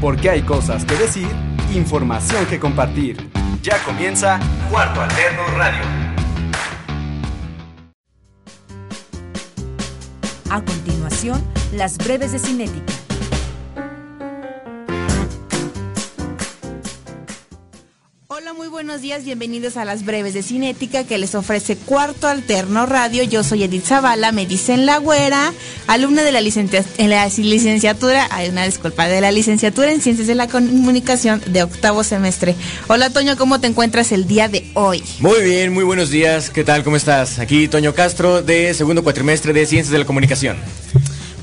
Porque hay cosas que decir, información que compartir. Ya comienza Cuarto Alterno Radio. A continuación, las breves de Cinética. Hola, muy buenos días, bienvenidos a las breves de Cinética que les ofrece Cuarto Alterno Radio. Yo soy Edith Zavala, me dicen la güera, alumna de la, en la licenciatura, hay una disculpa, de la licenciatura en Ciencias de la Comunicación de octavo semestre. Hola, Toño, ¿cómo te encuentras el día de hoy? Muy bien, muy buenos días. ¿Qué tal? ¿Cómo estás? Aquí Toño Castro de segundo cuatrimestre de Ciencias de la Comunicación.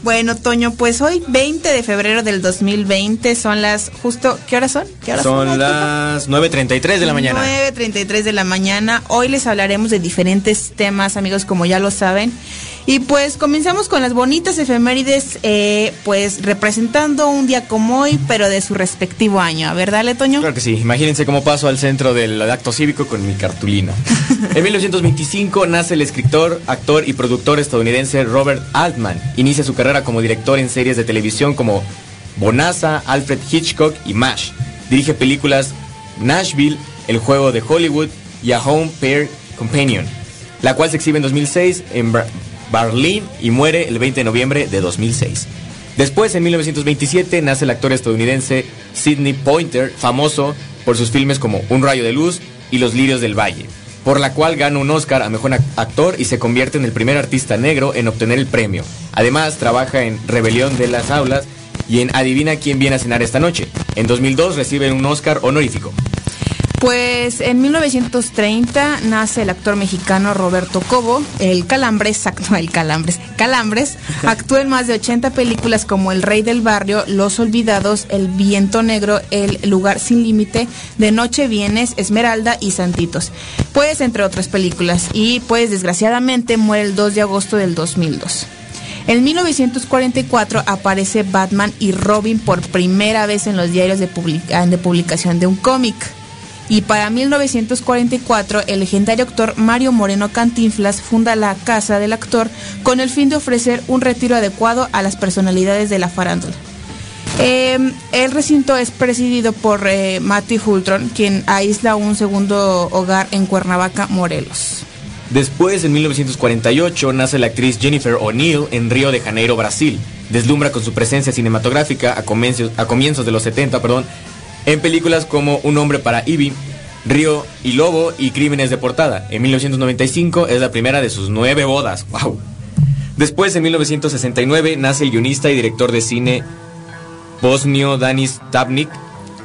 Bueno, Toño, pues hoy 20 de febrero del 2020 son las justo, ¿qué horas son? ¿Qué horas Son Disculpa. las 9.33 de la mañana. 9.33 de la mañana. Hoy les hablaremos de diferentes temas, amigos, como ya lo saben. Y pues comenzamos con las bonitas efemérides, eh, pues representando un día como hoy, pero de su respectivo año. A ver, Toño. Claro que sí. Imagínense cómo paso al centro del acto cívico con mi cartulina. en 1925 nace el escritor, actor y productor estadounidense Robert Altman. Inicia su carrera como director en series de televisión como Bonanza, Alfred Hitchcock y MASH. Dirige películas Nashville, El juego de Hollywood y A Home Pair Companion, la cual se exhibe en 2006 en Bar- Y muere el 20 de noviembre de 2006. Después, en 1927, nace el actor estadounidense Sidney Pointer, famoso por sus filmes como Un rayo de luz y Los lirios del valle, por la cual gana un Oscar a mejor ac- actor y se convierte en el primer artista negro en obtener el premio. Además, trabaja en Rebelión de las Aulas y en Adivina quién viene a cenar esta noche. En 2002 recibe un Oscar honorífico. Pues en 1930 nace el actor mexicano Roberto Cobo, el Calambres, actúa el Calambres, Calambres, actúa en más de 80 películas como El Rey del Barrio, Los Olvidados, El Viento Negro, El Lugar Sin Límite, De Noche Vienes, Esmeralda y Santitos, pues entre otras películas, y pues desgraciadamente muere el 2 de agosto del 2002. En 1944 aparece Batman y Robin por primera vez en los diarios de, publica- de publicación de un cómic. Y para 1944, el legendario actor Mario Moreno Cantinflas funda la Casa del Actor con el fin de ofrecer un retiro adecuado a las personalidades de la farándula. Eh, el recinto es presidido por eh, Matthew Hultron, quien aísla un segundo hogar en Cuernavaca, Morelos. Después, en 1948, nace la actriz Jennifer O'Neill en Río de Janeiro, Brasil. Deslumbra con su presencia cinematográfica a comienzos, a comienzos de los 70, perdón, en películas como Un hombre para Ivy, Río y Lobo y Crímenes de Portada. En 1995 es la primera de sus nueve bodas. ¡Wow! Después, en 1969, nace el guionista y director de cine bosnio Danis Tabnik.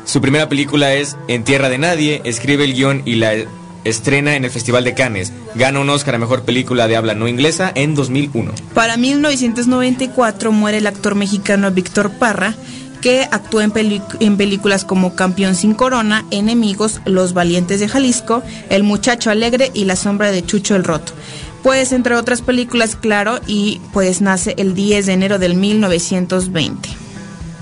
Su primera película es En Tierra de Nadie, escribe el guion y la estrena en el Festival de Cannes. Gana un Oscar a Mejor Película de Habla No Inglesa en 2001. Para 1994 muere el actor mexicano Víctor Parra, que actuó en, películas como Campeón sin Corona, Enemigos, Los Valientes de Jalisco, El Muchacho Alegre y La Sombra de Chucho el Roto. Pues entre otras películas, claro, y pues nace el 10 de enero del 1920.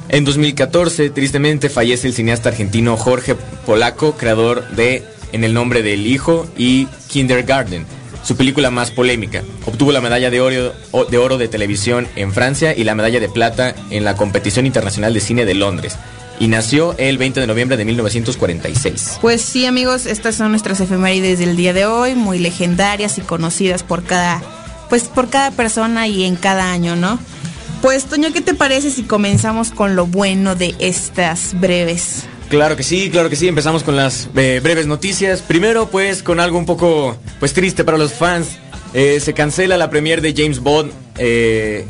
En 2014, tristemente, fallece el cineasta argentino Jorge Polaco, creador de En el nombre del hijo y Kindergarten, su película más polémica. Obtuvo la medalla de oro, de televisión en Francia y la medalla de plata en la Competición Internacional de Cine de Londres. Y nació el 20 de noviembre de 1946. Pues sí, amigos, estas son nuestras efemérides del día de hoy, muy legendarias y conocidas por cada, pues por cada persona y en cada año, ¿no? Pues, Toño, ¿qué te parece si comenzamos con lo bueno de estas breves? Claro que sí, claro que sí. Empezamos con las eh, breves noticias. Primero, pues, con algo un poco, pues, triste para los fans. Eh, se cancela la premier de James Bond eh,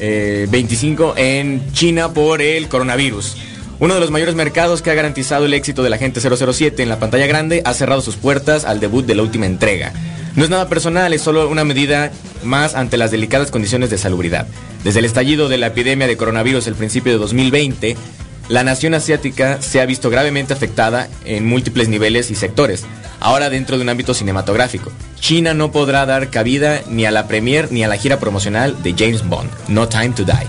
eh, 25 en China por el coronavirus. Uno de los mayores mercados que ha garantizado el éxito de la gente 007 en la pantalla grande ha cerrado sus puertas al debut de la última entrega. No es nada personal, es solo una medida más ante las delicadas condiciones de salubridad. Desde el estallido de la epidemia de coronavirus el principio de 2020, la nación asiática se ha visto gravemente afectada en múltiples niveles y sectores, ahora dentro de un ámbito cinematográfico. China no podrá dar cabida ni a la premier ni a la gira promocional de James Bond, No Time to Die.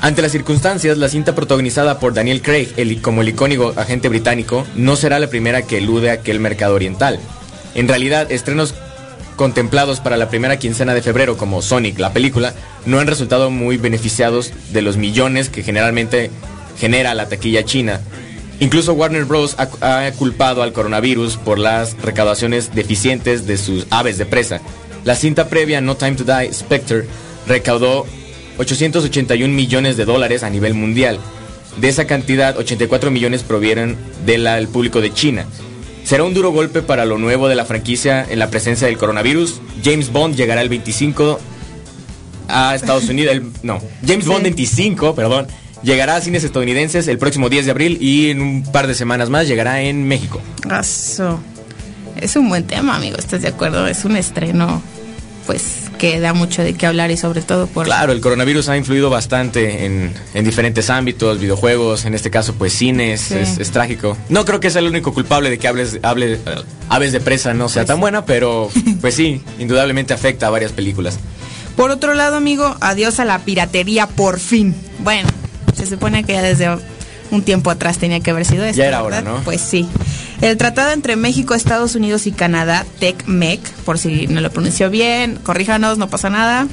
Ante las circunstancias, la cinta protagonizada por Daniel Craig el- como el icónico agente británico no será la primera que elude aquel mercado oriental. En realidad, estrenos contemplados para la primera quincena de febrero como Sonic, la película, no han resultado muy beneficiados de los millones que generalmente genera la taquilla china. Incluso Warner Bros. ha, ha culpado al coronavirus por las recaudaciones deficientes de sus aves de presa. La cinta previa No Time to Die, Spectre, recaudó 881 millones de dólares a nivel mundial. De esa cantidad, 84 millones provienen del público de China. Será un duro golpe para lo nuevo de la franquicia en la presencia del coronavirus. James Bond llegará el 25 a Estados Unidos. el- no, James Bond 25, perdón, llegará a cines estadounidenses el próximo 10 de abril y en un par de semanas más llegará en México. Eso. Es un buen tema, amigo, ¿estás de acuerdo? Es un estreno, pues, que da mucho de qué hablar y sobre todo por... Claro, el coronavirus ha influido bastante en, en diferentes ámbitos, videojuegos, en este caso pues cines, Sí. es, es trágico. No creo que sea el único culpable de que hables, hable, Aves de Presa no sea Pues tan sí. buena, pero pues sí, indudablemente afecta a varias películas. Por otro lado, amigo, adiós a la piratería por fin. Bueno, se supone que ya desde un tiempo atrás tenía que haber sido esto. Ya era. ¿no? Pues sí. El tratado entre México, Estados Unidos y Canadá, TECMEC, por si no lo pronunció bien, corríjanos, no pasa nada,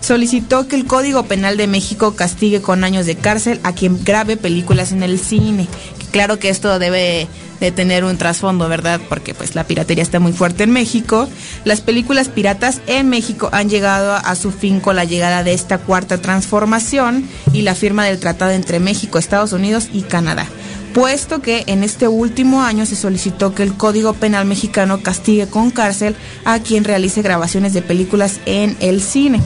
solicitó que el Código Penal de México castigue con años de cárcel a quien grabe películas en el cine. Claro que esto debe de tener un trasfondo, ¿verdad? Porque pues la piratería está muy fuerte en México. Las películas piratas en México han llegado a su fin con la llegada de esta cuarta transformación y la firma del tratado entre México, Estados Unidos y Canadá. Puesto que en este último año se solicitó que el Código Penal mexicano castigue con cárcel a quien realice grabaciones de películas en el cine.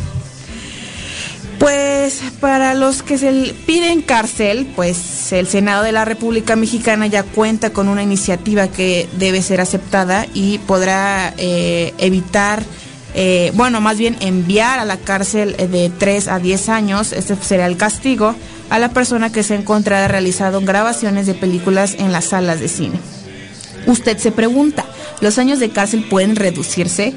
Pues para los que se piden cárcel, pues el Senado de la República Mexicana ya cuenta con una iniciativa que debe ser aceptada y podrá eh, evitar, eh, bueno, más bien enviar a la cárcel eh, de 3 a 10 años, este será el castigo, a la persona que se encontrara realizando grabaciones de películas en las salas de cine. Usted se pregunta, ¿los años de cárcel pueden reducirse?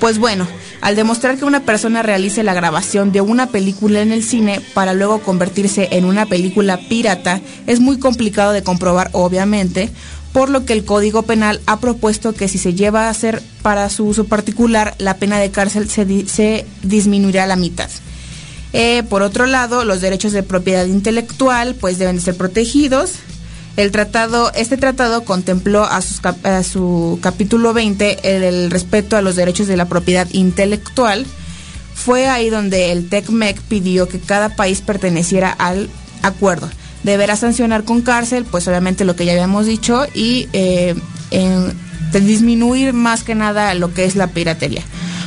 Pues bueno, al demostrar que una persona realice la grabación de una película en el cine para luego convertirse en una película pirata, es muy complicado de comprobar obviamente, por lo que el Código Penal ha propuesto que si se lleva a hacer para su uso particular, la pena de cárcel se, di- se disminuirá a la mitad. Eh, por otro lado, los derechos de propiedad intelectual pues deben de ser protegidos. El tratado, este tratado contempló a, su capítulo 20 el, respeto a los derechos de la propiedad intelectual. Fue ahí donde el TECMEC pidió que cada país perteneciera al acuerdo. Deberá sancionar con cárcel, pues obviamente lo que ya habíamos dicho, y eh, disminuir más que nada lo que es la piratería.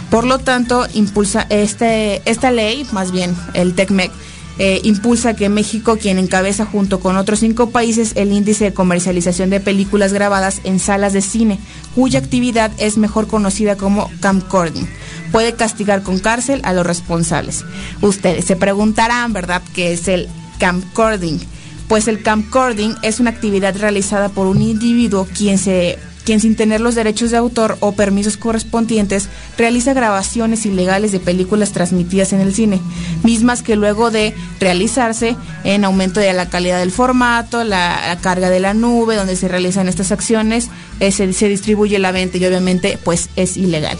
Por lo tanto, impulsa este, esta ley, más bien el TECMEC, eh, impulsa que México, quien encabeza junto con otros cinco países el índice de comercialización de películas grabadas en salas de cine, cuya actividad es mejor conocida como camcording, puede castigar con cárcel a los responsables. Ustedes se preguntarán, ¿verdad?, qué es el camcording. Pues el camcording es una actividad realizada por un individuo quien se quien sin tener los derechos de autor o permisos correspondientes realiza grabaciones ilegales de películas transmitidas en el cine, mismas que luego de realizarse en aumento de la calidad del formato, la, carga de la nube donde se realizan estas acciones, eh, se, se distribuye la venta y obviamente pues es ilegal.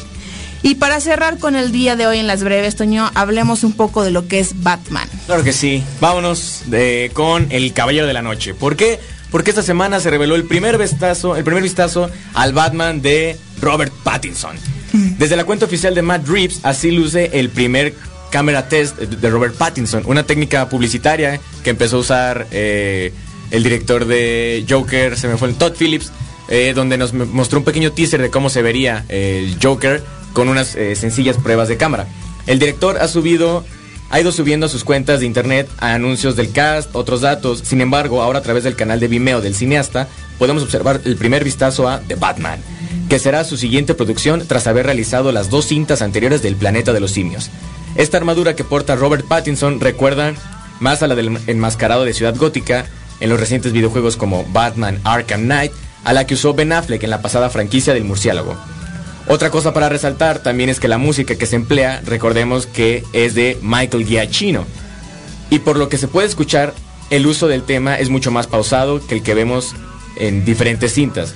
Y para cerrar con el día de hoy en las breves, Toño, hablemos un poco de lo que es Batman. Claro que sí. Vámonos de- con El Caballero de la Noche. ¿Por qué? Porque esta semana se reveló el primer vistazo, el primer vistazo al Batman de Robert Pattinson. Desde la cuenta oficial de Matt Reeves, así luce el primer cámara test de Robert Pattinson, una técnica publicitaria que empezó a usar eh, el director de Joker, se me fue el Todd Phillips, eh, donde nos mostró un pequeño teaser de cómo se vería el Joker con unas eh, sencillas pruebas de cámara. El director ha subido ha ido subiendo a sus cuentas de internet a anuncios del cast, otros datos. Sin embargo, ahora a través del canal de Vimeo del cineasta, podemos observar el primer vistazo a The Batman. que será su siguiente producción tras haber realizado las dos cintas anteriores del Planeta de los Simios. Esta armadura que porta Robert Pattinson recuerda más a la del enmascarado de Ciudad Gótica en los recientes videojuegos como Batman Arkham Knight, a la que usó Ben Affleck en la pasada franquicia del murciélago. Otra cosa para resaltar también es que la música que se emplea, recordemos que es de Michael Giacchino. Y por lo que se puede escuchar, el uso del tema es mucho más pausado que el que vemos en diferentes cintas.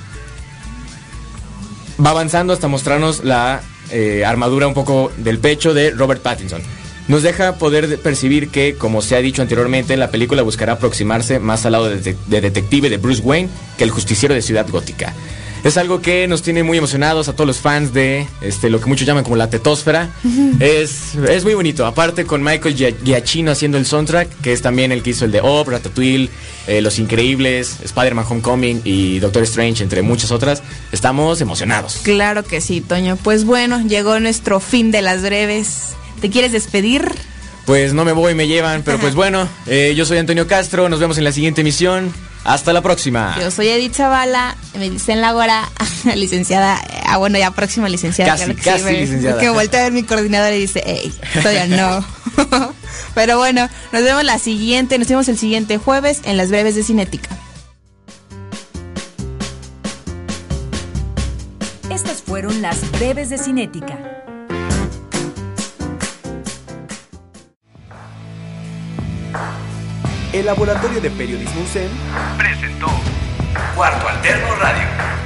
Va avanzando hasta mostrarnos la eh, armadura un poco del pecho de Robert Pattinson. Nos deja poder percibir que, como se ha dicho anteriormente, la película buscará aproximarse más al lado de, de detective de Bruce Wayne que el justiciero de Ciudad Gótica. Es algo que nos tiene muy emocionados a todos los fans de este, lo que muchos llaman como la tetósfera. es, es muy bonito. Aparte con Michael Giacchino haciendo el soundtrack, que es también el que hizo el de Op, Ratatouille, eh, Los Increíbles, Spider-Man Homecoming y Doctor Strange, entre muchas otras. Estamos emocionados. Claro que sí, Toño. Pues bueno, llegó nuestro fin de las breves. ¿Te quieres despedir? Pues no me voy, me llevan, pero pues bueno, eh, yo soy Antonio Castro, nos vemos en la siguiente emisión. Hasta la próxima. Yo soy Edith Zavala, me dicen la hora, licenciada, ah bueno, ya próxima licenciada. Casi, que casi licenciada. Que voltea a ver mi coordinador y dice, hey, todavía no. Pero bueno, nos vemos la siguiente, nos vemos el siguiente jueves en las breves de Cinética. Estas fueron las breves de Cinética. El Laboratorio de Periodismo UCEM presentó Cuarto Alterno Radio.